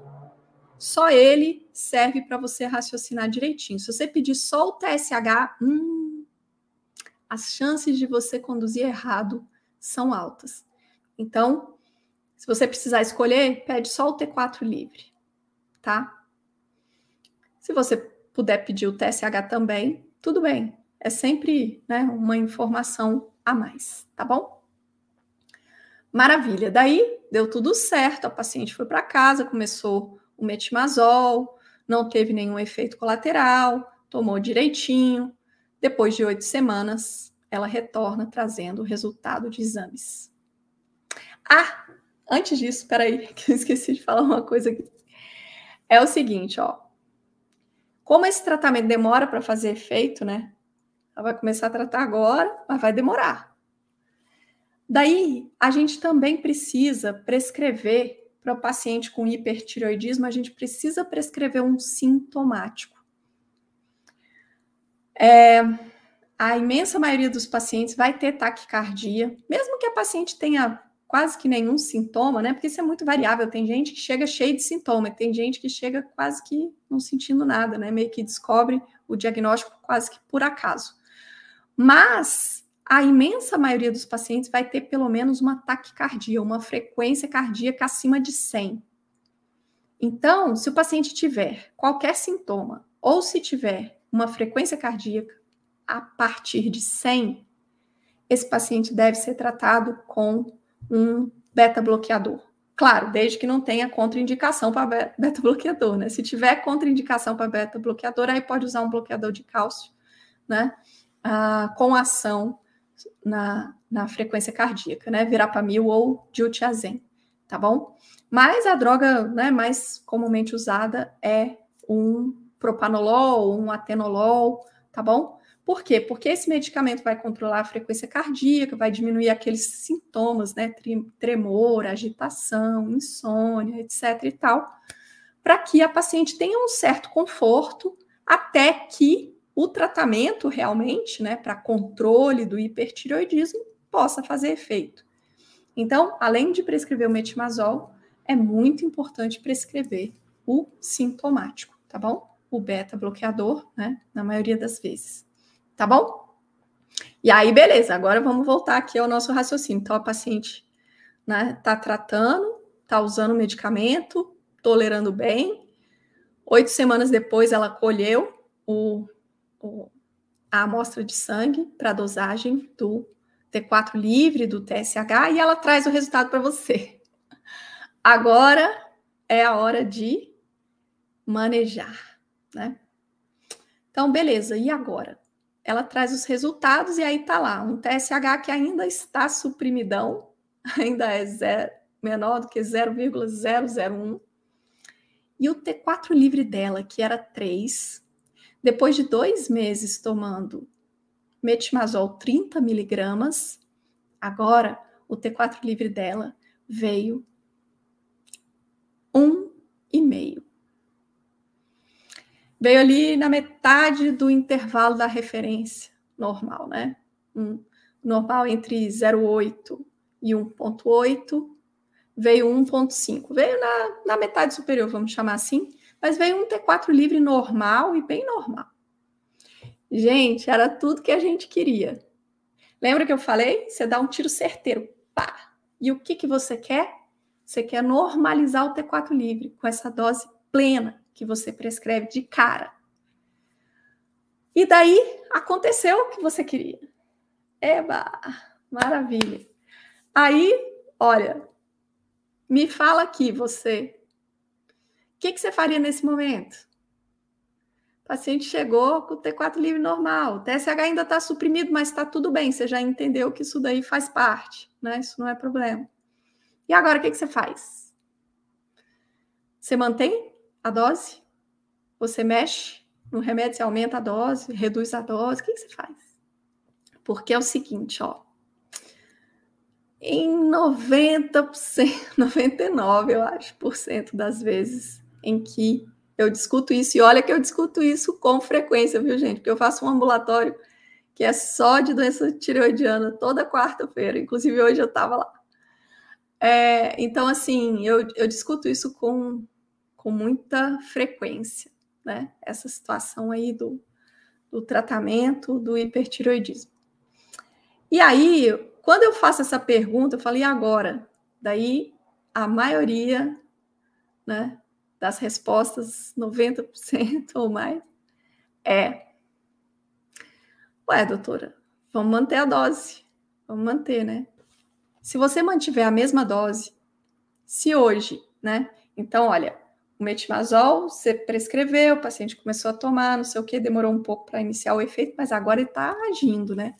Só ele serve para você raciocinar direitinho. Se você pedir só o TSH, hum, as chances de você conduzir errado são altas. Então, se você precisar escolher, pede só o T4 livre, tá? Se você puder pedir o TSH também, tudo bem. É sempre né, uma informação a mais, tá bom? Maravilha. Daí deu tudo certo, a paciente foi para casa, começou o metimazol, não teve nenhum efeito colateral, tomou direitinho. Depois de oito semanas, ela retorna trazendo o resultado de exames. Ah, antes disso, peraí, que eu esqueci de falar uma coisa aqui. É o seguinte, ó. Como esse tratamento demora para fazer efeito, né? Ela vai começar a tratar agora, mas vai demorar. Daí, a gente também precisa prescrever para o paciente com hipertiroidismo, a gente precisa prescrever um sintomático. É, a imensa maioria dos pacientes vai ter taquicardia, mesmo que a paciente tenha quase que nenhum sintoma, né? Porque isso é muito variável. Tem gente que chega cheio de sintoma, tem gente que chega quase que não sentindo nada, né? Meio que descobre o diagnóstico quase que por acaso. Mas a imensa maioria dos pacientes vai ter pelo menos uma taquicardia, uma frequência cardíaca acima de 100. Então, se o paciente tiver qualquer sintoma ou se tiver uma frequência cardíaca a partir de 100, esse paciente deve ser tratado com um beta-bloqueador. Claro, desde que não tenha contraindicação para beta-bloqueador, né? Se tiver contraindicação para beta-bloqueador, aí pode usar um bloqueador de cálcio, né? Ah, com ação na, na frequência cardíaca, né? Verapamil ou diltiazem, tá bom? Mas a droga né, mais comumente usada é um propanolol, um atenolol, tá bom? Por quê? Porque esse medicamento vai controlar a frequência cardíaca, vai diminuir aqueles sintomas, né? Tremor, agitação, insônia, etc. e tal, para que a paciente tenha um certo conforto até que o tratamento realmente, né, para controle do hipertiroidismo, possa fazer efeito. Então, além de prescrever o metimazol, é muito importante prescrever o sintomático, tá bom? O beta bloqueador, né, na maioria das vezes. Tá bom? E aí, beleza, agora vamos voltar aqui ao nosso raciocínio. Então, a paciente né, tá tratando, tá usando medicamento, tolerando bem. Oito semanas depois, ela colheu o, o a amostra de sangue para dosagem do T4 livre, do TSH, e ela traz o resultado para você. Agora é a hora de manejar, né? Então, beleza, e agora? Ela traz os resultados e aí tá lá, um TSH que ainda está suprimidão, ainda é zero, menor do que 0,001. E o T4 livre dela, que era 3, depois de dois meses tomando metimazol 30 miligramas, agora o T4 livre dela veio um e meio. Veio ali na metade do intervalo da referência normal, né? Um, normal entre 0,8 e 1,8, veio 1,5. Veio na, na metade superior, vamos chamar assim mas veio um T4 livre normal e bem normal. Gente, era tudo que a gente queria. Lembra que eu falei? Você dá um tiro certeiro, pá. E o que, que você quer? Você quer normalizar o T4 livre com essa dose plena que você prescreve de cara. E daí aconteceu o que você queria. Eba, maravilha. Aí, olha, me fala aqui você que, que você faria nesse momento? O paciente chegou com o T4 livre normal, o TSH ainda está suprimido, mas está tudo bem, você já entendeu que isso daí faz parte, né? Isso não é problema. E agora o que, que você faz? Você mantém a dose? Você mexe no remédio, você aumenta a dose, reduz a dose, o que, que você faz? Porque é o seguinte, ó. Em 90%, 99, eu acho, por cento das vezes, em que eu discuto isso, e olha que eu discuto isso com frequência, viu, gente? Porque eu faço um ambulatório que é só de doença tireoidiana toda quarta-feira, inclusive hoje eu estava lá. É, então, assim, eu, eu discuto isso com, com muita frequência, né? Essa situação aí do, do tratamento do hipertireoidismo. E aí, quando eu faço essa pergunta, eu falei, e agora? Daí, a maioria, né, das respostas, 90% ou mais, é: Ué, doutora, vamos manter a dose. Vamos manter, né? Se você mantiver a mesma dose, se hoje, né? Então, olha, o metimazol você prescreveu, o paciente começou a tomar, não sei o que, demorou um pouco para iniciar o efeito, mas agora ele está agindo, né?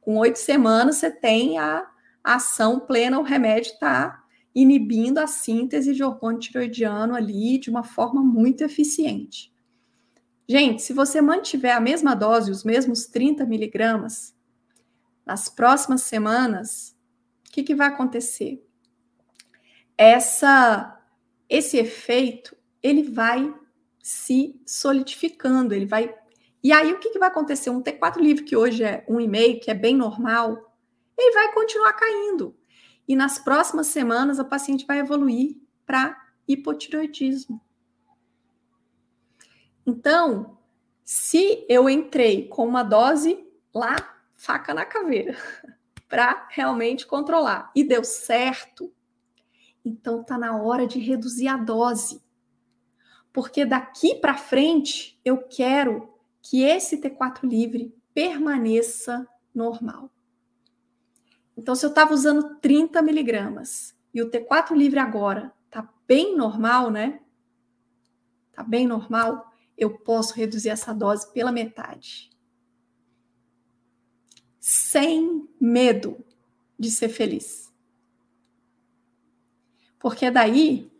Com oito semanas você tem a, ação plena, o remédio está inibindo a síntese de hormônio tiroidiano ali de uma forma muito eficiente. Gente, se você mantiver a mesma dose, os mesmos 30 miligramas, nas próximas semanas, o que, que vai acontecer? Essa, esse efeito, ele vai se solidificando, ele vai... E aí, o que, que vai acontecer? Um T4 livre, que hoje é 1,5, que é bem normal, ele vai continuar caindo. E nas próximas semanas, a paciente vai evoluir para hipotiroidismo. Então, se eu entrei com uma dose lá, faca na caveira, para realmente controlar e deu certo, então tá na hora de reduzir a dose. Porque daqui para frente eu quero que esse T4 livre permaneça normal. Então, se eu estava usando 30 miligramas e o T4 livre agora está bem normal, né? Está bem normal, eu posso reduzir essa dose pela metade. Sem medo de ser feliz. Porque daí,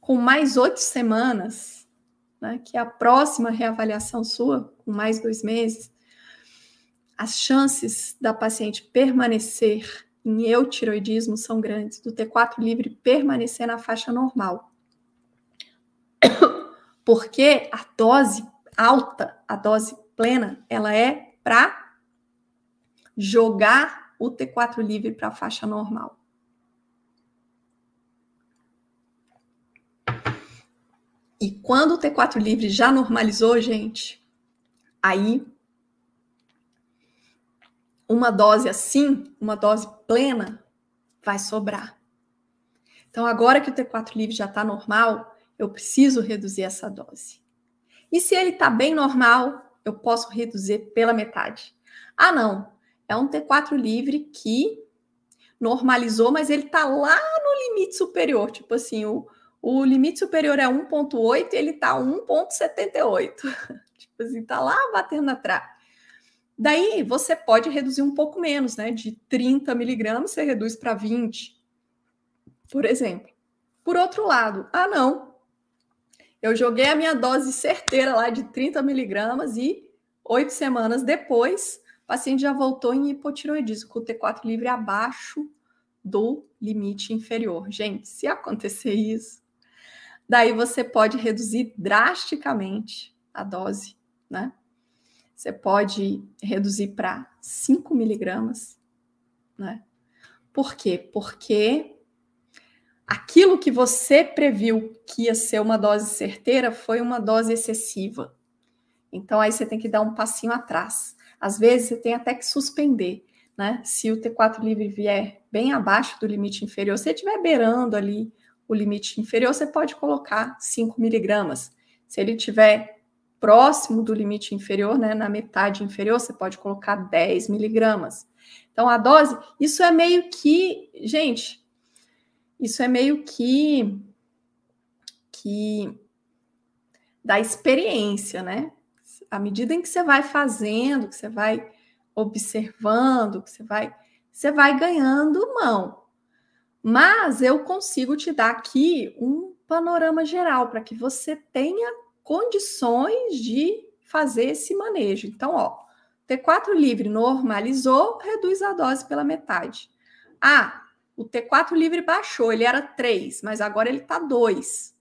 com mais oito semanas, né, que é a próxima reavaliação sua, com mais dois meses, as chances da paciente permanecer em eutiroidismo são grandes, do T4 livre permanecer na faixa normal. Porque a dose alta, a dose plena, ela é para jogar o T4 livre para a faixa normal. E quando o T4 livre já normalizou, gente, aí uma dose assim, uma dose plena, vai sobrar. Então, agora que o T4 livre já está normal, eu preciso reduzir essa dose. E se ele está bem normal, eu posso reduzir pela metade. Ah, não, é um T4 livre que normalizou, mas ele está lá no limite superior. Tipo assim, o, o limite superior é 1,8 e ele está 1,78. tipo assim, está lá batendo atrás. Daí você pode reduzir um pouco menos, né? De 30 miligramas, você reduz para 20, por exemplo. Por outro lado, ah, não. Eu joguei a minha dose certeira lá de 30 miligramas e oito semanas depois, o paciente já voltou em hipotiroidismo, com o T4 livre abaixo do limite inferior. Gente, se acontecer isso, daí você pode reduzir drasticamente a dose, né? Você pode reduzir para 5 miligramas, né? Por quê? Porque aquilo que você previu que ia ser uma dose certeira foi uma dose excessiva. Então aí você tem que dar um passinho atrás. Às vezes você tem até que suspender, né? Se o T4 livre vier bem abaixo do limite inferior, se estiver beirando ali o limite inferior, você pode colocar 5 miligramas. Se ele estiver próximo do limite inferior, né, na metade inferior, você pode colocar 10 miligramas. Então, a dose, isso é meio que, gente, isso é meio que, que da experiência, né? À medida em que você vai fazendo, que você vai observando, que você vai, você vai ganhando mão. Mas eu consigo te dar aqui um panorama geral para que você tenha condições de fazer esse manejo. Então, ó, T4 livre normalizou, reduz a dose pela metade. Ah, o T4 livre baixou, ele era 3, mas agora ele está 2.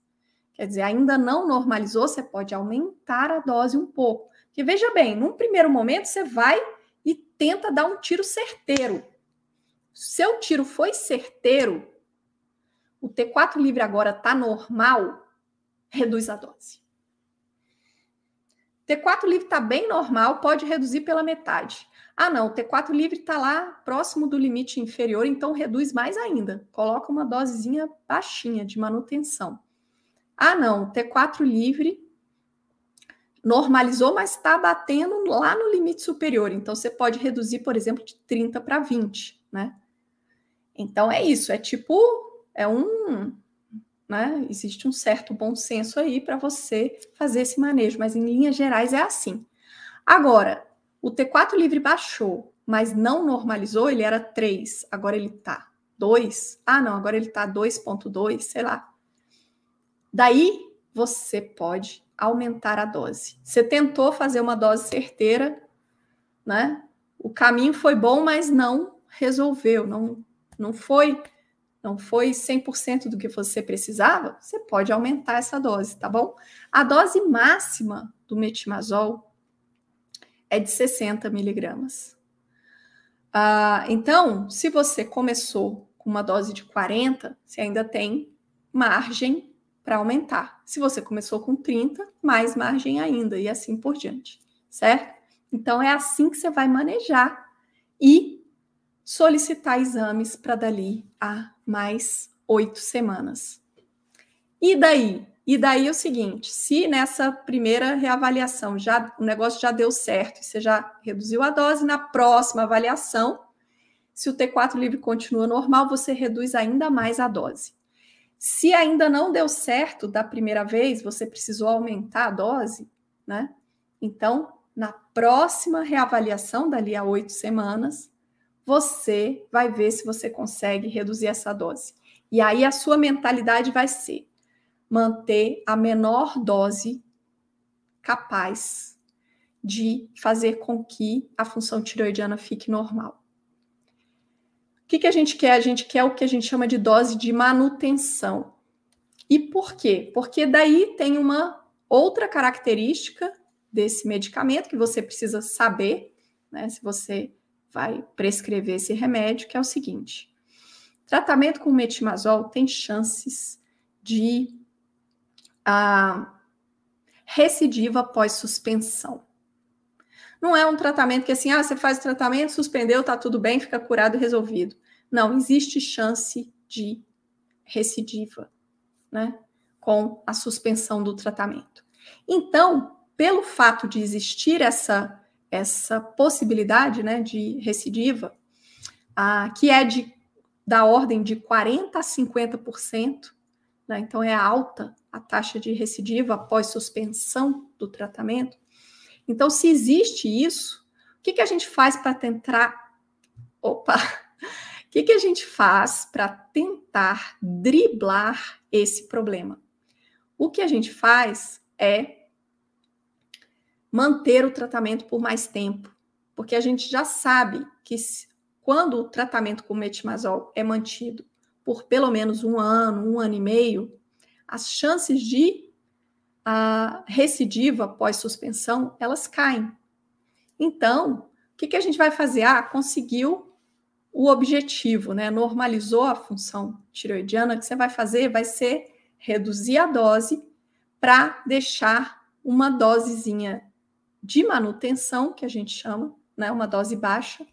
Quer dizer, ainda não normalizou, você pode aumentar a dose um pouco. Porque veja bem, num primeiro momento você vai e tenta dar um tiro certeiro. Seu tiro foi certeiro, o T4 livre agora está normal, reduz a dose. T4 livre está bem normal, pode reduzir pela metade. Ah, não, o T4 livre está lá próximo do limite inferior, então reduz mais ainda. Coloca uma dosezinha baixinha de manutenção. Ah, não, o T4 livre normalizou, mas está batendo lá no limite superior. Então, você pode reduzir, por exemplo, de 30 para 20, né? Então, é isso. É tipo, é um, né? Existe um certo bom senso aí para você fazer esse manejo, mas em linhas gerais é assim. Agora, o T4 livre baixou, mas não normalizou, ele era 3, agora ele está 2. Ah, não, agora ele está 2.2, sei lá. Daí você pode aumentar a dose. Você tentou fazer uma dose certeira, né? O caminho foi bom, mas não resolveu, não, não foi não foi 100% do que você precisava, você pode aumentar essa dose, tá bom? A dose máxima do metimazol é de 60 miligramas. Ah, então, se você começou com uma dose de 40, você ainda tem margem para aumentar. Se você começou com 30, mais margem ainda, e assim por diante, certo? Então, é assim que você vai manejar e solicitar exames para dali a mais oito semanas. E daí? E daí é o seguinte: se nessa primeira reavaliação já o negócio já deu certo, você já reduziu a dose, na próxima avaliação, se o T4 livre continua normal, você reduz ainda mais a dose. Se ainda não deu certo da primeira vez, você precisou aumentar a dose, né? Então, na próxima reavaliação, dali a oito semanas, você vai ver se você consegue reduzir essa dose. E aí a sua mentalidade vai ser manter a menor dose capaz de fazer com que a função tiroidiana fique normal. O que, que a gente quer? A gente quer o que a gente chama de dose de manutenção. E por quê? Porque daí tem uma outra característica desse medicamento que você precisa saber, né? Se você vai prescrever esse remédio, que é o seguinte: tratamento com metimazol tem chances de a, recidiva após suspensão. Não é um tratamento que assim, ah, você faz o tratamento, suspendeu, tá tudo bem, fica curado e resolvido. Não, existe chance de recidiva, né? Com a suspensão do tratamento. Então, pelo fato de existir essa essa possibilidade, né, de recidiva, ah, que é de da ordem de 40 a 50%, né? Então é alta a taxa de recidiva após suspensão do tratamento. Então, se existe isso, o que, que a gente faz para tentar. Opa! O que, que a gente faz para tentar driblar esse problema? O que a gente faz é manter o tratamento por mais tempo, porque a gente já sabe que quando o tratamento com metimazol é mantido por pelo menos um ano, um ano e meio, as chances de a recidiva após suspensão, elas caem. Então, o que, que a gente vai fazer? Ah, conseguiu o objetivo, né? Normalizou a função tiroidiana. O que você vai fazer vai ser reduzir a dose para deixar uma dosezinha de manutenção, que a gente chama, né? Uma dose baixa,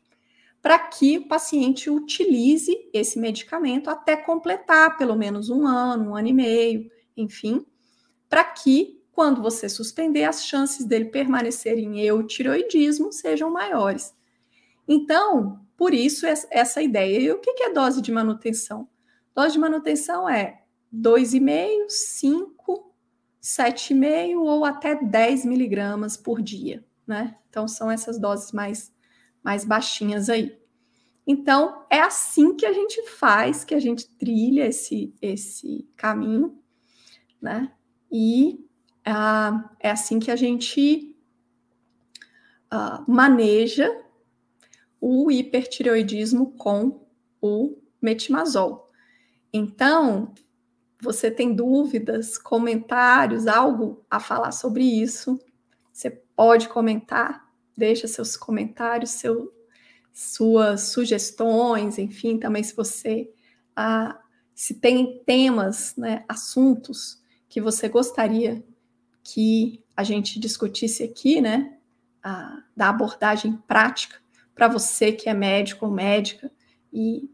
para que o paciente utilize esse medicamento até completar pelo menos um ano, um ano e meio, enfim, para que, quando você suspender, as chances dele permanecer em eutiroidismo sejam maiores. Então, por isso essa ideia. E o que é dose de manutenção? Dose de manutenção é 2,5, 5, 7,5 ou até 10 miligramas por dia, né? Então, são essas doses mais, mais baixinhas aí. Então, é assim que a gente faz, que a gente trilha esse, esse caminho, né? E uh, é assim que a gente uh, maneja o hipertireoidismo com o metimazol. Então, você tem dúvidas, comentários, algo a falar sobre isso, você pode comentar, deixa seus comentários, seu, suas sugestões, enfim, também se você ah, se tem temas, né, assuntos que você gostaria que a gente discutisse aqui, né, a, da abordagem prática para você que é médico ou médica e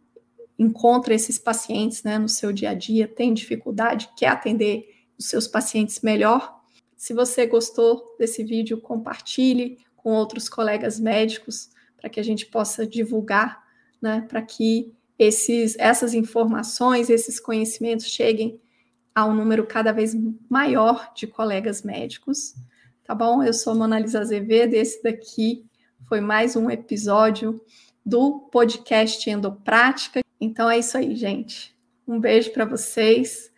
encontra esses pacientes, né, no seu dia a dia, tem dificuldade, quer atender os seus pacientes melhor. Se você gostou desse vídeo, compartilhe com outros colegas médicos para que a gente possa divulgar, né, para que esses, essas informações, esses conhecimentos cheguem a um número cada vez maior de colegas médicos, tá bom? Eu sou Mona Lisa Azevedo, esse daqui foi mais um episódio do podcast Endoprática. Então é isso aí, gente. Um beijo para vocês.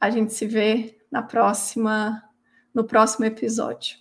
A gente se vê na próxima no próximo episódio.